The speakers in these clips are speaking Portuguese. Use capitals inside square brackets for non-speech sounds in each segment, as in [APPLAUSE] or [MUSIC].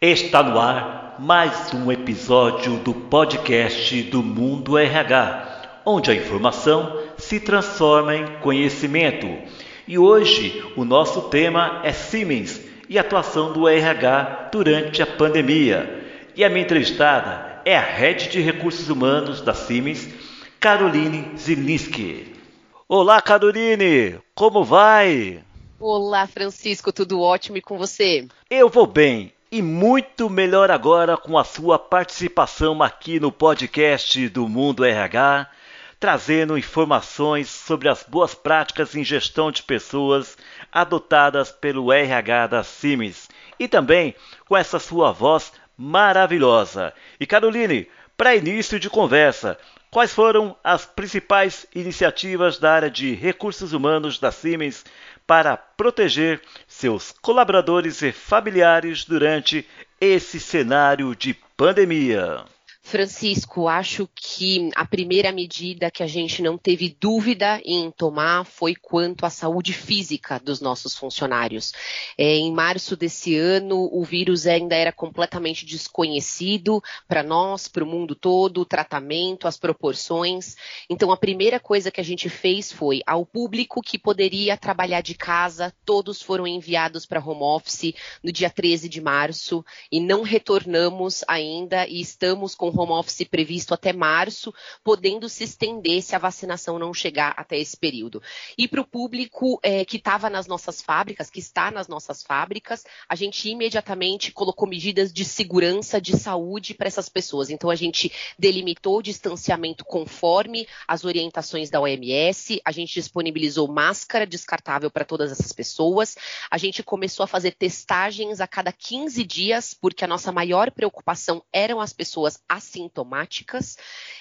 Está no ar mais um episódio do podcast do Mundo RH, onde a informação se transforma em conhecimento. E hoje o nosso tema é Siemens e atuação do RH durante a pandemia. E a minha entrevistada é a Head de Recursos Humanos da Siemens, Caroline Zilinski. Olá, Caroline! Como vai? Olá, Francisco, tudo ótimo e com você? Eu vou bem e muito melhor agora com a sua participação aqui no podcast do Mundo RH, trazendo informações sobre as boas práticas em gestão de pessoas adotadas pelo RH da Siemens e também com essa sua voz maravilhosa. E Caroline, para início de conversa, quais foram as principais iniciativas da área de recursos humanos da Siemens para proteger seus colaboradores e familiares durante esse cenário de pandemia. Francisco, acho que a primeira medida que a gente não teve dúvida em tomar foi quanto à saúde física dos nossos funcionários. É, em março desse ano, o vírus ainda era completamente desconhecido para nós, para o mundo todo, o tratamento, as proporções. Então, a primeira coisa que a gente fez foi, ao público que poderia trabalhar de casa, todos foram enviados para home office no dia 13 de março e não retornamos ainda e estamos com home office previsto até março, podendo se estender se a vacinação não chegar até esse período. E para o público é, que estava nas nossas fábricas, que está nas nossas fábricas, a gente imediatamente colocou medidas de segurança, de saúde para essas pessoas. Então a gente delimitou o distanciamento conforme as orientações da OMS, a gente disponibilizou máscara descartável para todas essas pessoas, a gente começou a fazer testagens a cada 15 dias, porque a nossa maior preocupação eram as pessoas assintomáticas.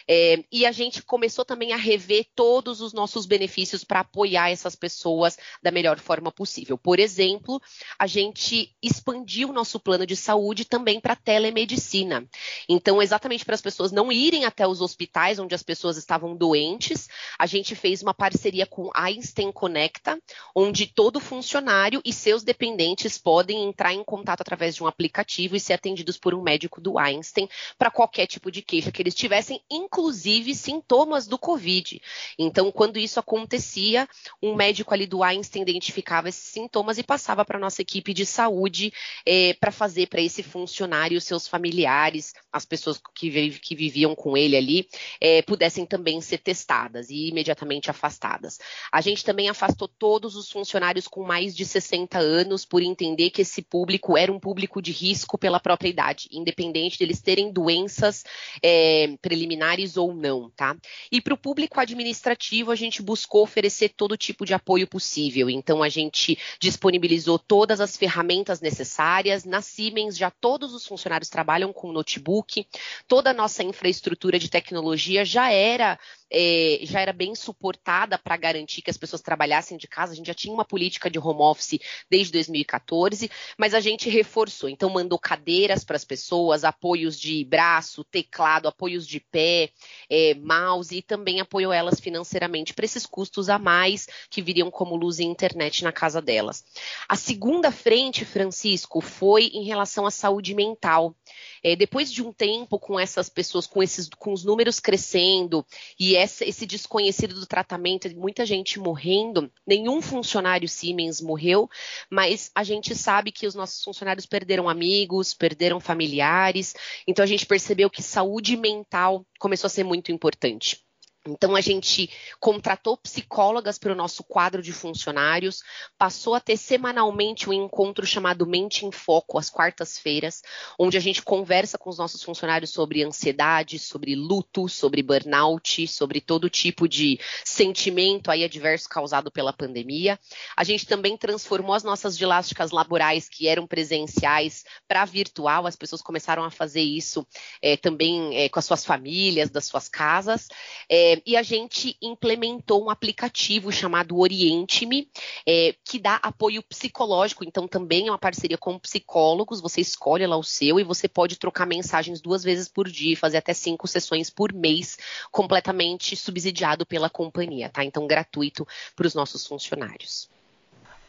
É, e a gente começou também a rever todos os nossos benefícios para apoiar essas pessoas da melhor forma possível. Por exemplo, a gente expandiu o nosso plano de saúde também para telemedicina. Então, exatamente para as pessoas não irem até os hospitais onde as pessoas estavam doentes, a gente fez uma parceria com Einstein Conecta, onde todo funcionário e seus dependentes podem entrar em contato através de um aplicativo e ser atendidos por um médico do Einstein para qualquer tipo de queixa que eles tivessem, inclusive sintomas do Covid. Então, quando isso acontecia, um médico ali do Einstein identificava esses sintomas e passava para a nossa equipe de saúde é, para fazer para esse funcionário, seus familiares, as pessoas que, que viviam com ele ali, é, pudessem também ser testadas e imediatamente afastadas. A gente também afastou todos os funcionários com mais de 60 anos por entender que esse público era um público de risco pela própria idade, independente deles terem doenças é, preliminares ou não, tá? E para o público administrativo, a gente buscou oferecer todo tipo de apoio possível. Então, a gente disponibilizou todas as ferramentas necessárias. Na Siemens, já todos os funcionários trabalham com notebook, toda a nossa infraestrutura de tecnologia já era é, já era bem suportada para garantir que as pessoas trabalhassem de casa. A gente já tinha uma política de home office desde 2014, mas a gente reforçou. Então, mandou cadeiras para as pessoas, apoios de braço, teclado, apoios de pé, é, mouse e também apoiou elas financeiramente para esses custos a mais que viriam como luz e internet na casa delas. A segunda frente, Francisco, foi em relação à saúde mental. É, depois de um tempo com essas pessoas, com, esses, com os números crescendo e essa, esse desconhecido do tratamento, muita gente morrendo, nenhum funcionário Siemens morreu, mas a gente sabe que os nossos funcionários perderam amigos, perderam familiares, então a gente percebeu que saúde mental começou a ser muito importante. Então, a gente contratou psicólogas para o nosso quadro de funcionários, passou a ter semanalmente um encontro chamado Mente em Foco, às quartas-feiras, onde a gente conversa com os nossos funcionários sobre ansiedade, sobre luto, sobre burnout, sobre todo tipo de sentimento aí adverso causado pela pandemia. A gente também transformou as nossas ginásticas laborais, que eram presenciais, para virtual, as pessoas começaram a fazer isso é, também é, com as suas famílias, das suas casas. É, É, e a gente implementou um aplicativo chamado Oriente-me, é, que dá apoio psicológico. Então, também é uma parceria com psicólogos. Você escolhe lá o seu e você pode trocar mensagens duas vezes por dia, fazer até cinco sessões por mês, completamente subsidiado pela companhia, tá? Então, gratuito para os nossos funcionários.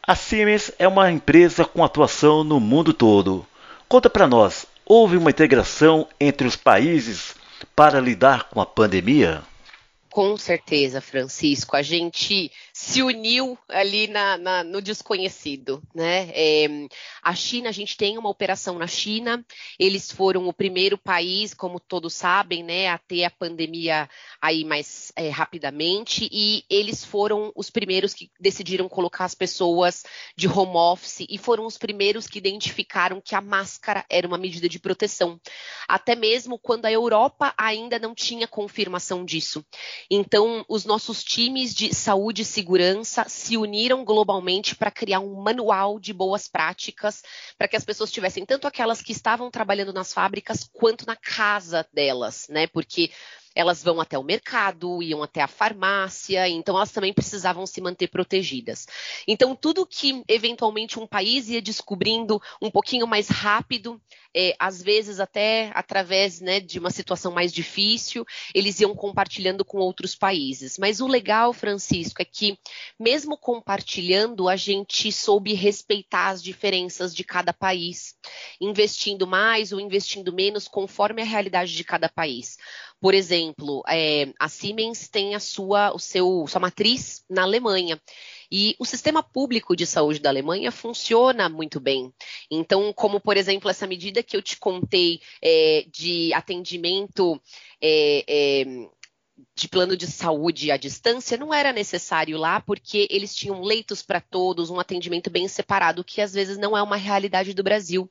A Siemens é uma empresa com atuação no mundo todo. Conta para nós, houve uma integração entre os países para lidar com a pandemia? Com certeza, Francisco. A gente se uniu ali na, na, no desconhecido, né? É, a China, a gente tem uma operação na China. Eles foram o primeiro país, como todos sabem, né, a ter a pandemia aí mais é, rapidamente. E eles foram os primeiros que decidiram colocar as pessoas de home office e foram os primeiros que identificaram que a máscara era uma medida de proteção, até mesmo quando a Europa ainda não tinha confirmação disso. Então, os nossos times de saúde e segurança se uniram globalmente para criar um manual de boas práticas para que as pessoas tivessem tanto aquelas que estavam trabalhando nas fábricas quanto na casa delas, né? Porque elas vão até o mercado, iam até a farmácia, então elas também precisavam se manter protegidas. Então, tudo que eventualmente um país ia descobrindo um pouquinho mais rápido, é, às vezes até através né, de uma situação mais difícil, eles iam compartilhando com outros países. Mas o legal, Francisco, é que mesmo compartilhando, a gente soube respeitar as diferenças de cada país, investindo mais ou investindo menos conforme a realidade de cada país. Por exemplo, é, a Siemens tem a sua, o seu, sua matriz na Alemanha. E o sistema público de saúde da Alemanha funciona muito bem. Então, como por exemplo essa medida que eu te contei é, de atendimento é, é de plano de saúde à distância não era necessário lá, porque eles tinham leitos para todos, um atendimento bem separado, que às vezes não é uma realidade do Brasil.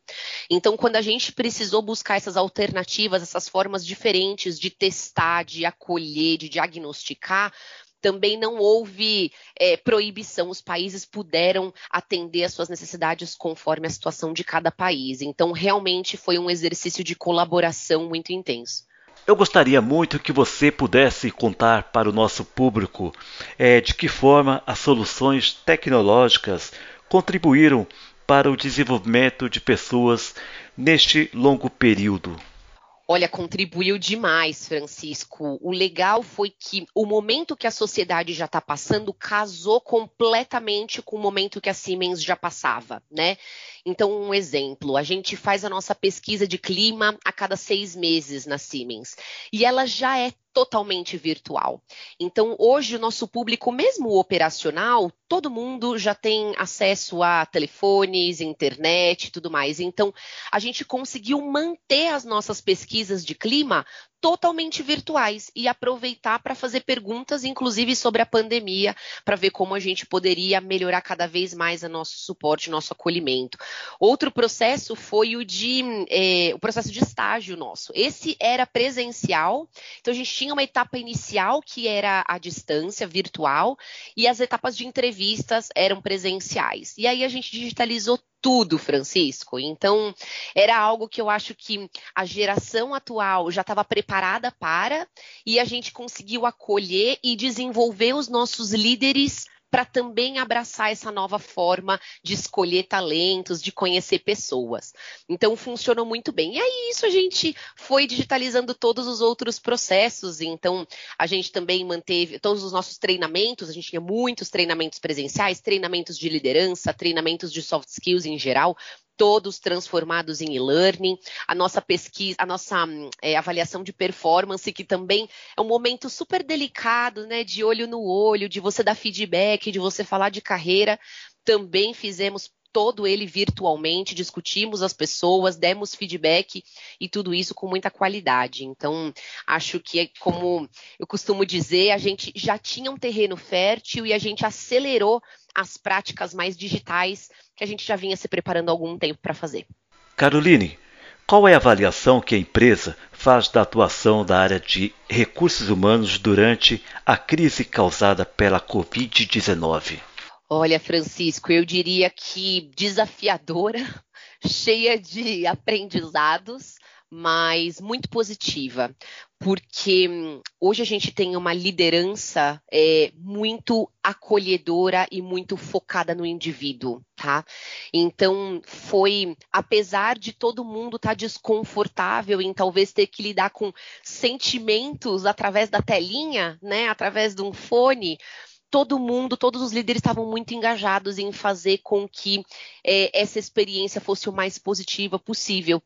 Então, quando a gente precisou buscar essas alternativas, essas formas diferentes de testar, de acolher, de diagnosticar, também não houve é, proibição, os países puderam atender às suas necessidades conforme a situação de cada país. Então, realmente foi um exercício de colaboração muito intenso. Eu gostaria muito que você pudesse contar para o nosso público é, de que forma as soluções tecnológicas contribuíram para o desenvolvimento de pessoas neste longo período. Olha, contribuiu demais, Francisco. O legal foi que o momento que a sociedade já está passando casou completamente com o momento que a Siemens já passava, né? Então, um exemplo: a gente faz a nossa pesquisa de clima a cada seis meses na Siemens e ela já é totalmente virtual. Então, hoje, o nosso público, mesmo operacional, todo mundo já tem acesso a telefones, internet e tudo mais. Então, a gente conseguiu manter as nossas pesquisas de clima totalmente virtuais e aproveitar para fazer perguntas, inclusive sobre a pandemia, para ver como a gente poderia melhorar cada vez mais o nosso suporte, nosso acolhimento. Outro processo foi o de é, o processo de estágio nosso. Esse era presencial, então a gente tinha uma etapa inicial que era a distância virtual e as etapas de entrevistas eram presenciais. E aí a gente digitalizou tudo, Francisco. Então, era algo que eu acho que a geração atual já estava preparada para e a gente conseguiu acolher e desenvolver os nossos líderes para também abraçar essa nova forma de escolher talentos, de conhecer pessoas. Então funcionou muito bem. E aí isso a gente foi digitalizando todos os outros processos. Então a gente também manteve todos os nossos treinamentos, a gente tinha muitos treinamentos presenciais, treinamentos de liderança, treinamentos de soft skills em geral, todos transformados em e-learning, a nossa pesquisa, a nossa é, avaliação de performance, que também é um momento super delicado, né? De olho no olho, de você dar feedback, de você falar de carreira. Também fizemos todo ele virtualmente, discutimos as pessoas, demos feedback e tudo isso com muita qualidade. Então, acho que, como eu costumo dizer, a gente já tinha um terreno fértil e a gente acelerou as práticas mais digitais que a gente já vinha se preparando há algum tempo para fazer. Caroline, qual é a avaliação que a empresa faz da atuação da área de recursos humanos durante a crise causada pela Covid-19? Olha, Francisco, eu diria que desafiadora, [LAUGHS] cheia de aprendizados, mas muito positiva. porque hum, hoje a gente tem uma liderança é, muito acolhedora e muito focada no indivíduo, tá? Então, foi, apesar de todo mundo estar tá desconfortável em talvez ter que lidar com sentimentos através da telinha, né, através de um fone, todo mundo, todos os líderes estavam muito engajados em fazer com que é, essa experiência fosse o mais positiva possível.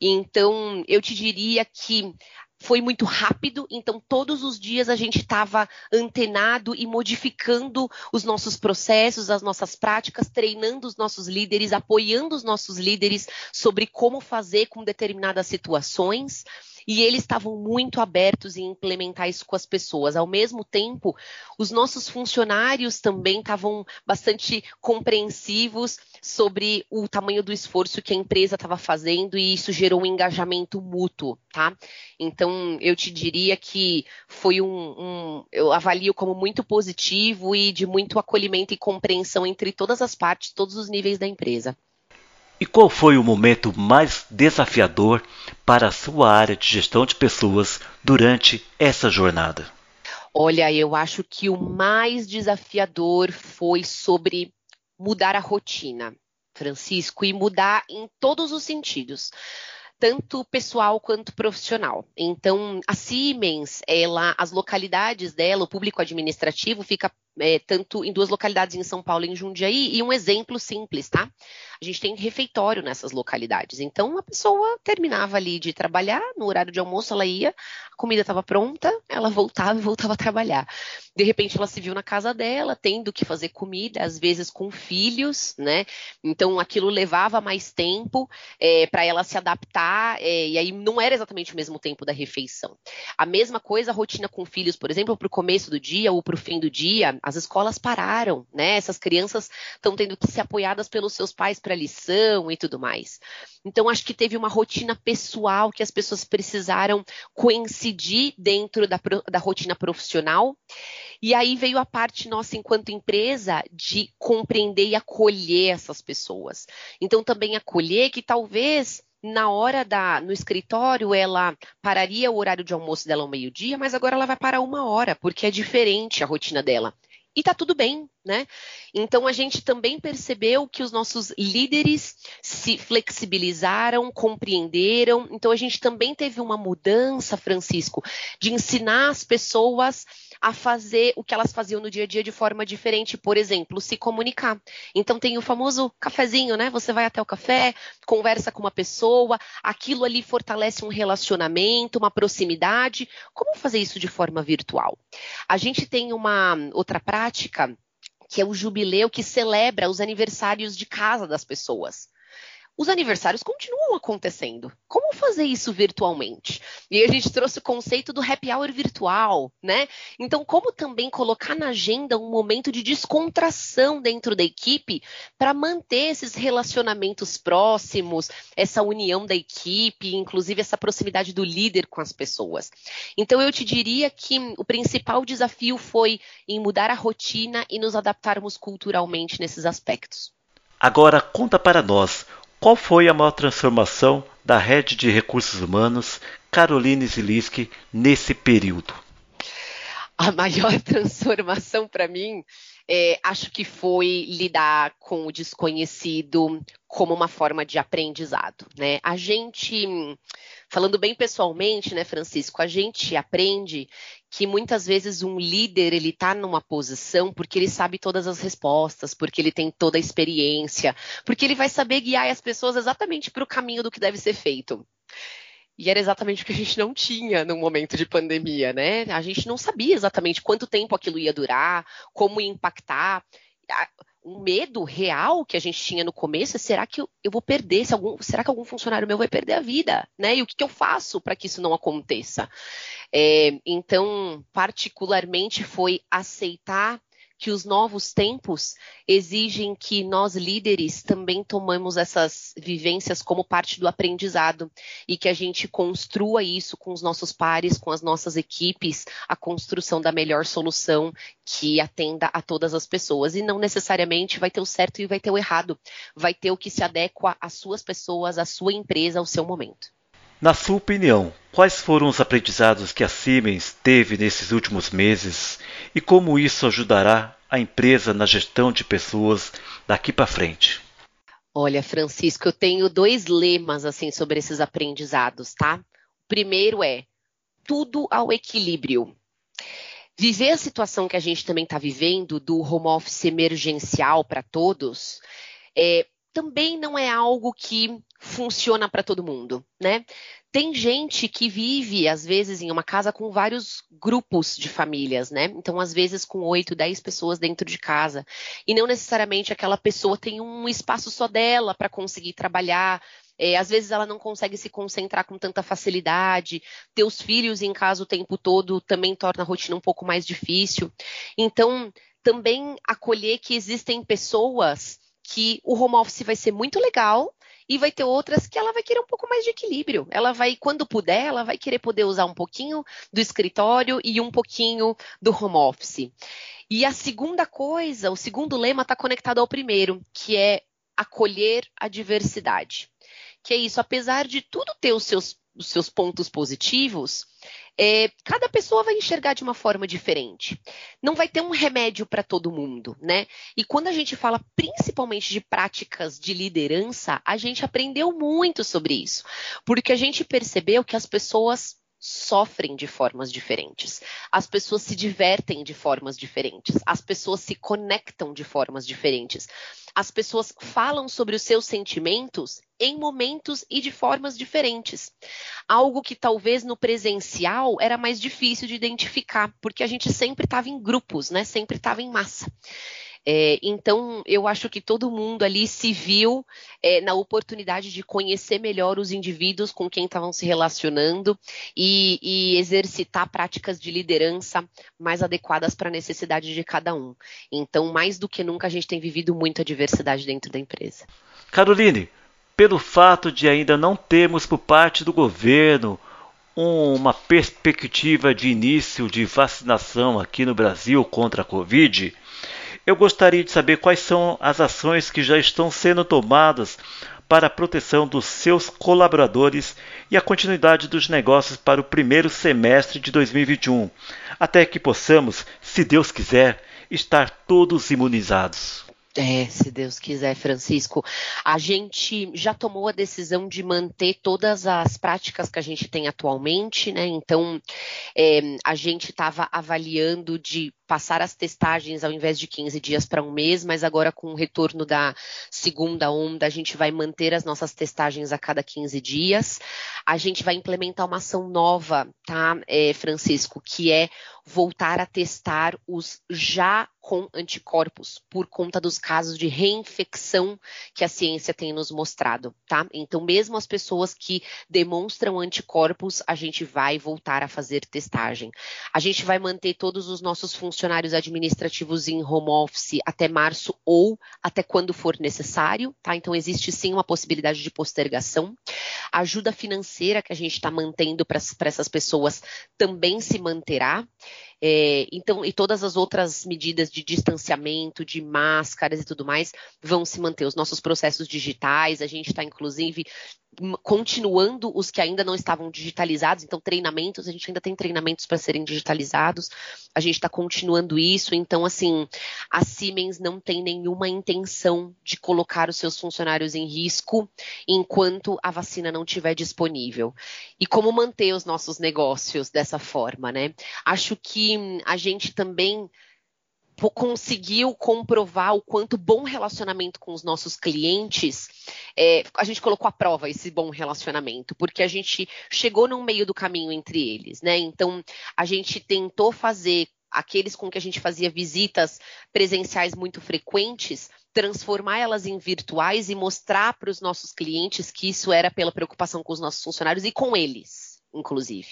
Então, eu te diria que foi muito rápido, então todos os dias a gente estava antenado e modificando os nossos processos, as nossas práticas, treinando os nossos líderes, apoiando os nossos líderes sobre como fazer com determinadas situações e eles estavam muito abertos em implementar isso com as pessoas. Ao mesmo tempo, os nossos funcionários também estavam bastante compreensivos sobre o tamanho do esforço que a empresa estava fazendo e isso gerou um engajamento mútuo, tá? Então, eu te diria que foi um, um eu avalio como muito positivo e de muito acolhimento e compreensão entre todas as partes, todos os níveis da empresa. E qual foi o momento mais desafiador para a sua área de gestão de pessoas durante essa jornada? Olha, eu acho que o mais desafiador foi sobre mudar a rotina, Francisco, e mudar em todos os sentidos tanto pessoal quanto profissional. Então, a Siemens, ela, as localidades dela, o público administrativo fica é, tanto em duas localidades em São Paulo e em Jundiaí, e um exemplo simples, tá? A gente tem refeitório nessas localidades. Então, a pessoa terminava ali de trabalhar, no horário de almoço ela ia, a comida estava pronta, ela voltava e voltava a trabalhar. De repente, ela se viu na casa dela, tendo que fazer comida, às vezes com filhos, né? Então, aquilo levava mais tempo é, para ela se adaptar, é, e aí não era exatamente o mesmo tempo da refeição. A mesma coisa, a rotina com filhos, por exemplo, para o começo do dia ou para o fim do dia, as escolas pararam, né? Essas crianças estão tendo que ser apoiadas pelos seus pais para lição e tudo mais. Então, acho que teve uma rotina pessoal que as pessoas precisaram coincidir dentro da, da rotina profissional. E aí veio a parte nossa, enquanto empresa, de compreender e acolher essas pessoas. Então, também acolher que talvez na hora da no escritório ela pararia o horário de almoço dela ao meio-dia, mas agora ela vai parar uma hora, porque é diferente a rotina dela e tá tudo bem, né? Então a gente também percebeu que os nossos líderes se flexibilizaram, compreenderam. Então a gente também teve uma mudança, Francisco, de ensinar as pessoas a fazer o que elas faziam no dia a dia de forma diferente, por exemplo, se comunicar. Então tem o famoso cafezinho, né? Você vai até o café, conversa com uma pessoa, aquilo ali fortalece um relacionamento, uma proximidade. Como fazer isso de forma virtual? A gente tem uma outra prática que é o jubileu que celebra os aniversários de casa das pessoas os aniversários continuam acontecendo. Como fazer isso virtualmente? E a gente trouxe o conceito do happy hour virtual, né? Então, como também colocar na agenda um momento de descontração dentro da equipe para manter esses relacionamentos próximos, essa união da equipe, inclusive essa proximidade do líder com as pessoas. Então, eu te diria que o principal desafio foi em mudar a rotina e nos adaptarmos culturalmente nesses aspectos. Agora, conta para nós qual foi a maior transformação da rede de recursos humanos Caroline Ziliski nesse período? A maior [LAUGHS] transformação para mim, é, acho que foi lidar com o desconhecido como uma forma de aprendizado, né? A gente, falando bem pessoalmente, né, Francisco, a gente aprende que muitas vezes um líder ele está numa posição porque ele sabe todas as respostas, porque ele tem toda a experiência, porque ele vai saber guiar as pessoas exatamente para o caminho do que deve ser feito. E era exatamente o que a gente não tinha no momento de pandemia, né? A gente não sabia exatamente quanto tempo aquilo ia durar, como ia impactar um medo real que a gente tinha no começo é será que eu, vou perder, se algum, será que algum funcionário meu vai perder a vida, né? E o que, que eu faço para que isso não aconteça? É, então, particularmente foi aceitar que os novos tempos exigem que nós líderes também tomemos essas vivências como parte do aprendizado e que a gente construa isso com os nossos pares, com as nossas equipes, a construção da melhor solução que atenda a todas as pessoas e não necessariamente vai ter o certo e vai ter o errado, vai ter o que se adequa às suas pessoas, à sua empresa, ao seu momento. Na sua opinião, quais foram os aprendizados que a Siemens teve nesses últimos meses e como isso ajudará a empresa na gestão de pessoas daqui para frente? Olha, Francisco, eu tenho dois lemas assim sobre esses aprendizados, tá? O primeiro é tudo ao equilíbrio. Viver a situação que a gente também está vivendo do home office emergencial para todos é, também não é algo que funciona para todo mundo, né? Tem gente que vive, às vezes, em uma casa com vários grupos de famílias, né? Então, às vezes, com oito, dez pessoas dentro de casa. E não necessariamente aquela pessoa tem um espaço só dela para conseguir trabalhar. É, às vezes ela não consegue se concentrar com tanta facilidade. Ter os filhos em casa o tempo todo também torna a rotina um pouco mais difícil. Então, também acolher que existem pessoas que o home office vai ser muito legal, e vai ter outras que ela vai querer um pouco mais de equilíbrio. Ela vai, quando puder, ela vai querer poder usar um pouquinho do escritório e um pouquinho do home office. E a segunda coisa, o segundo lema está conectado ao primeiro, que é acolher a diversidade. Que é isso, apesar de tudo ter os seus, os seus pontos positivos, é, cada pessoa vai enxergar de uma forma diferente. Não vai ter um remédio para todo mundo, né? E quando a gente fala principalmente de práticas de liderança, a gente aprendeu muito sobre isso, porque a gente percebeu que as pessoas sofrem de formas diferentes. As pessoas se divertem de formas diferentes. As pessoas se conectam de formas diferentes. As pessoas falam sobre os seus sentimentos em momentos e de formas diferentes. Algo que talvez no presencial era mais difícil de identificar, porque a gente sempre estava em grupos, né? Sempre estava em massa. É, então, eu acho que todo mundo ali se viu é, na oportunidade de conhecer melhor os indivíduos com quem estavam se relacionando e, e exercitar práticas de liderança mais adequadas para a necessidade de cada um. Então, mais do que nunca, a gente tem vivido muita diversidade dentro da empresa. Caroline, pelo fato de ainda não termos por parte do governo uma perspectiva de início de vacinação aqui no Brasil contra a Covid, eu gostaria de saber quais são as ações que já estão sendo tomadas para a proteção dos seus colaboradores e a continuidade dos negócios para o primeiro semestre de 2021, até que possamos, se Deus quiser, estar todos imunizados. É, se Deus quiser, Francisco. A gente já tomou a decisão de manter todas as práticas que a gente tem atualmente, né? Então, é, a gente estava avaliando de passar as testagens ao invés de 15 dias para um mês, mas agora com o retorno da segunda onda, a gente vai manter as nossas testagens a cada 15 dias. A gente vai implementar uma ação nova, tá, é, Francisco, que é voltar a testar os já com anticorpos por conta dos casos de reinfecção que a ciência tem nos mostrado, tá? Então, mesmo as pessoas que demonstram anticorpos, a gente vai voltar a fazer testagem. A gente vai manter todos os nossos funcionários funcionários administrativos em home office até março ou até quando for necessário, tá? Então existe sim uma possibilidade de postergação. A ajuda financeira que a gente está mantendo para essas pessoas também se manterá. É, então, e todas as outras medidas de distanciamento, de máscaras e tudo mais vão se manter. Os nossos processos digitais, a gente está inclusive continuando os que ainda não estavam digitalizados, então treinamentos, a gente ainda tem treinamentos para serem digitalizados, a gente está continuando isso, então assim, a Siemens não tem nenhuma intenção de colocar os seus funcionários em risco enquanto a vacina não estiver disponível. E como manter os nossos negócios dessa forma, né? Acho que a gente também conseguiu comprovar o quanto bom relacionamento com os nossos clientes, é, a gente colocou à prova esse bom relacionamento, porque a gente chegou no meio do caminho entre eles, né? Então, a gente tentou fazer aqueles com que a gente fazia visitas presenciais muito frequentes, transformar elas em virtuais e mostrar para os nossos clientes que isso era pela preocupação com os nossos funcionários e com eles. Inclusive.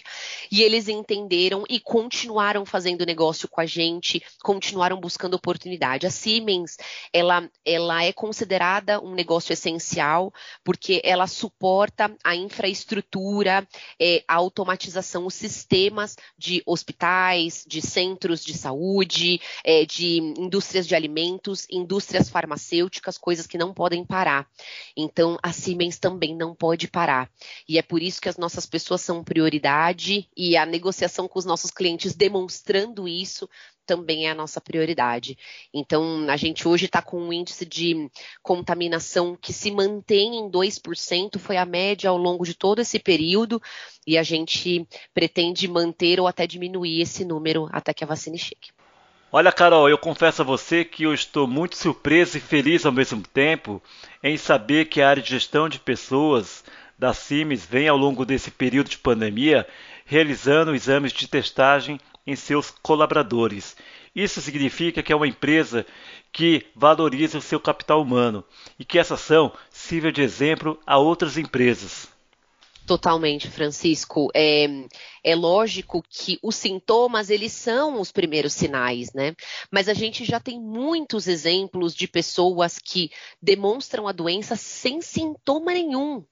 E eles entenderam e continuaram fazendo negócio com a gente, continuaram buscando oportunidade. A Siemens, ela, ela é considerada um negócio essencial porque ela suporta a infraestrutura, é, a automatização, os sistemas de hospitais, de centros de saúde, é, de indústrias de alimentos, indústrias farmacêuticas, coisas que não podem parar. Então, a Siemens também não pode parar. E é por isso que as nossas pessoas são prioridade e a negociação com os nossos clientes demonstrando isso também é a nossa prioridade. Então, a gente hoje está com um índice de contaminação que se mantém em 2%, foi a média ao longo de todo esse período, e a gente pretende manter ou até diminuir esse número até que a vacina chegue. Olha, Carol, eu confesso a você que eu estou muito surpreso e feliz ao mesmo tempo em saber que a área de gestão de pessoas da CIMES vem ao longo desse período de pandemia realizando exames de testagem em seus colaboradores. Isso significa que é uma empresa que valoriza o seu capital humano e que essa ação sirva de exemplo a outras empresas. Totalmente, Francisco. É, é lógico que os sintomas, eles são os primeiros sinais, né? Mas a gente já tem muitos exemplos de pessoas que demonstram a doença sem sintoma nenhum.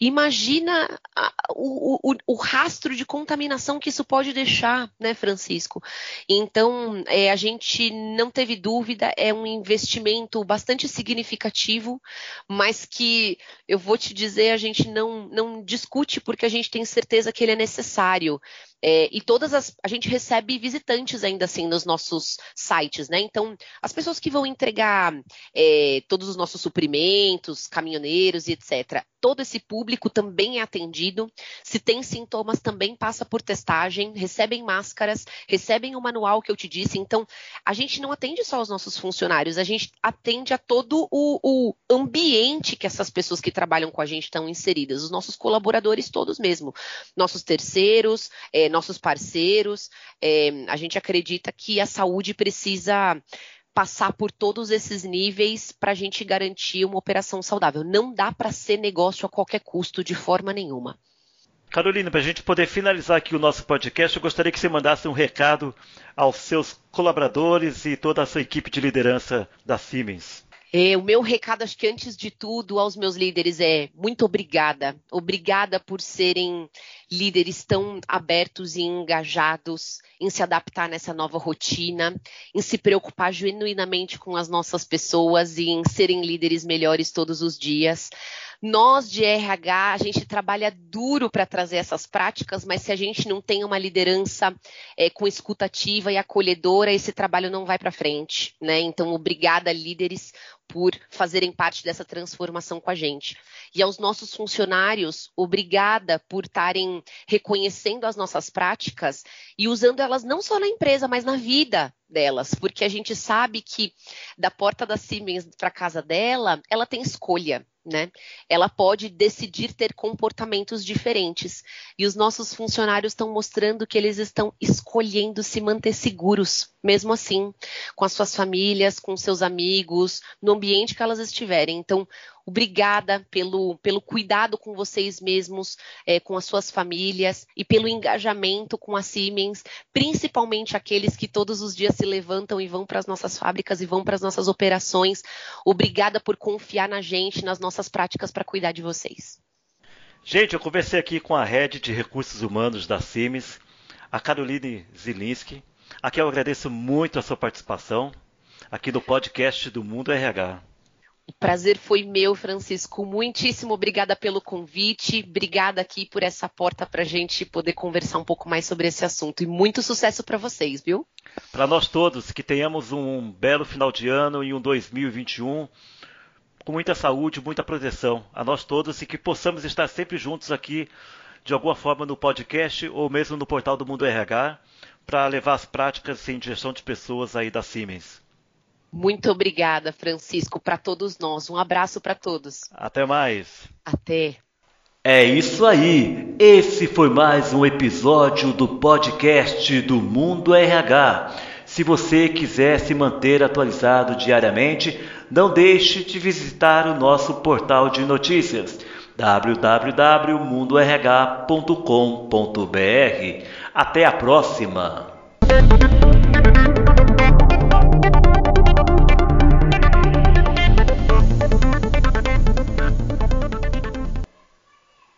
Imagina a, o, o, o, rastro de contaminação que isso pode deixar, né, Francisco? Então, é, a gente não teve dúvida, é um investimento bastante significativo, mas que eu vou te dizer, a gente não, não discute porque a gente tem certeza que ele é necessário. É, e todas as. A gente recebe visitantes ainda assim nos nossos sites, né? Então, as pessoas que vão entregar é, todos os nossos suprimentos, caminhoneiros e etc., todo esse público também é atendido. Se tem sintomas, também passa por testagem, recebem máscaras, recebem o manual que eu te disse. Então, a gente não atende só os nossos funcionários, a gente atende a todo o, o ambiente que essas pessoas que trabalham com a gente estão inseridas, os nossos colaboradores todos mesmo, nossos terceiros, é, nossos parceiros. É, a gente acredita que a saúde precisa passar por todos esses níveis para a gente garantir uma operação saudável. Não dá para ser negócio a qualquer custo, de forma nenhuma. Carolina, para a gente poder finalizar aqui o nosso podcast, eu gostaria que você mandasse um recado aos seus colaboradores e toda a sua equipe de liderança da Siemens. É, o meu recado, acho que antes de tudo, aos meus líderes é muito obrigada. Obrigada por serem líderes tão abertos e engajados em se adaptar nessa nova rotina, em se preocupar genuinamente com as nossas pessoas e em serem líderes melhores todos os dias. Nós de RH, a gente trabalha duro para trazer essas práticas, mas se a gente não tem uma liderança é, com escutativa e acolhedora, esse trabalho não vai para frente, né? Então, obrigada, líderes, por fazerem parte dessa transformação com a gente. E aos nossos funcionários, obrigada por estarem reconhecendo as nossas práticas e usando elas não só na empresa, mas na vida delas, porque a gente sabe que da porta da Siemens para casa dela, ela tem escolha né? Ela pode decidir ter comportamentos diferentes. E os nossos funcionários estão mostrando que eles estão escolhendo se manter seguros, mesmo assim, com as suas famílias, com seus amigos, no ambiente que elas estiverem. Então, Obrigada pelo, pelo cuidado com vocês mesmos, é, com as suas famílias e pelo engajamento com a Siemens, principalmente aqueles que todos os dias se levantam e vão para as nossas fábricas e vão para as nossas operações. Obrigada por confiar na gente, nas nossas práticas para cuidar de vocês. Gente, eu conversei aqui com a Head de Recursos Humanos da Siemens, a Caroline Zilinski. Aqui eu agradeço muito a sua participação aqui no podcast do Mundo RH. O prazer foi meu, Francisco. Muitíssimo obrigada pelo convite. Obrigada aqui por essa porta para a gente poder conversar um pouco mais sobre esse assunto. E muito sucesso para vocês, viu? Para nós todos, que tenhamos um belo final de ano e um 2021 com muita saúde, muita proteção a nós todos e que possamos estar sempre juntos aqui, de alguma forma, no podcast ou mesmo no portal do Mundo RH, para levar as práticas em gestão de pessoas aí da Siemens. Muito obrigada, Francisco, para todos nós. Um abraço para todos. Até mais. Até. É isso aí. Esse foi mais um episódio do podcast do Mundo RH. Se você quiser se manter atualizado diariamente, não deixe de visitar o nosso portal de notícias www.mundorh.com.br. Até a próxima!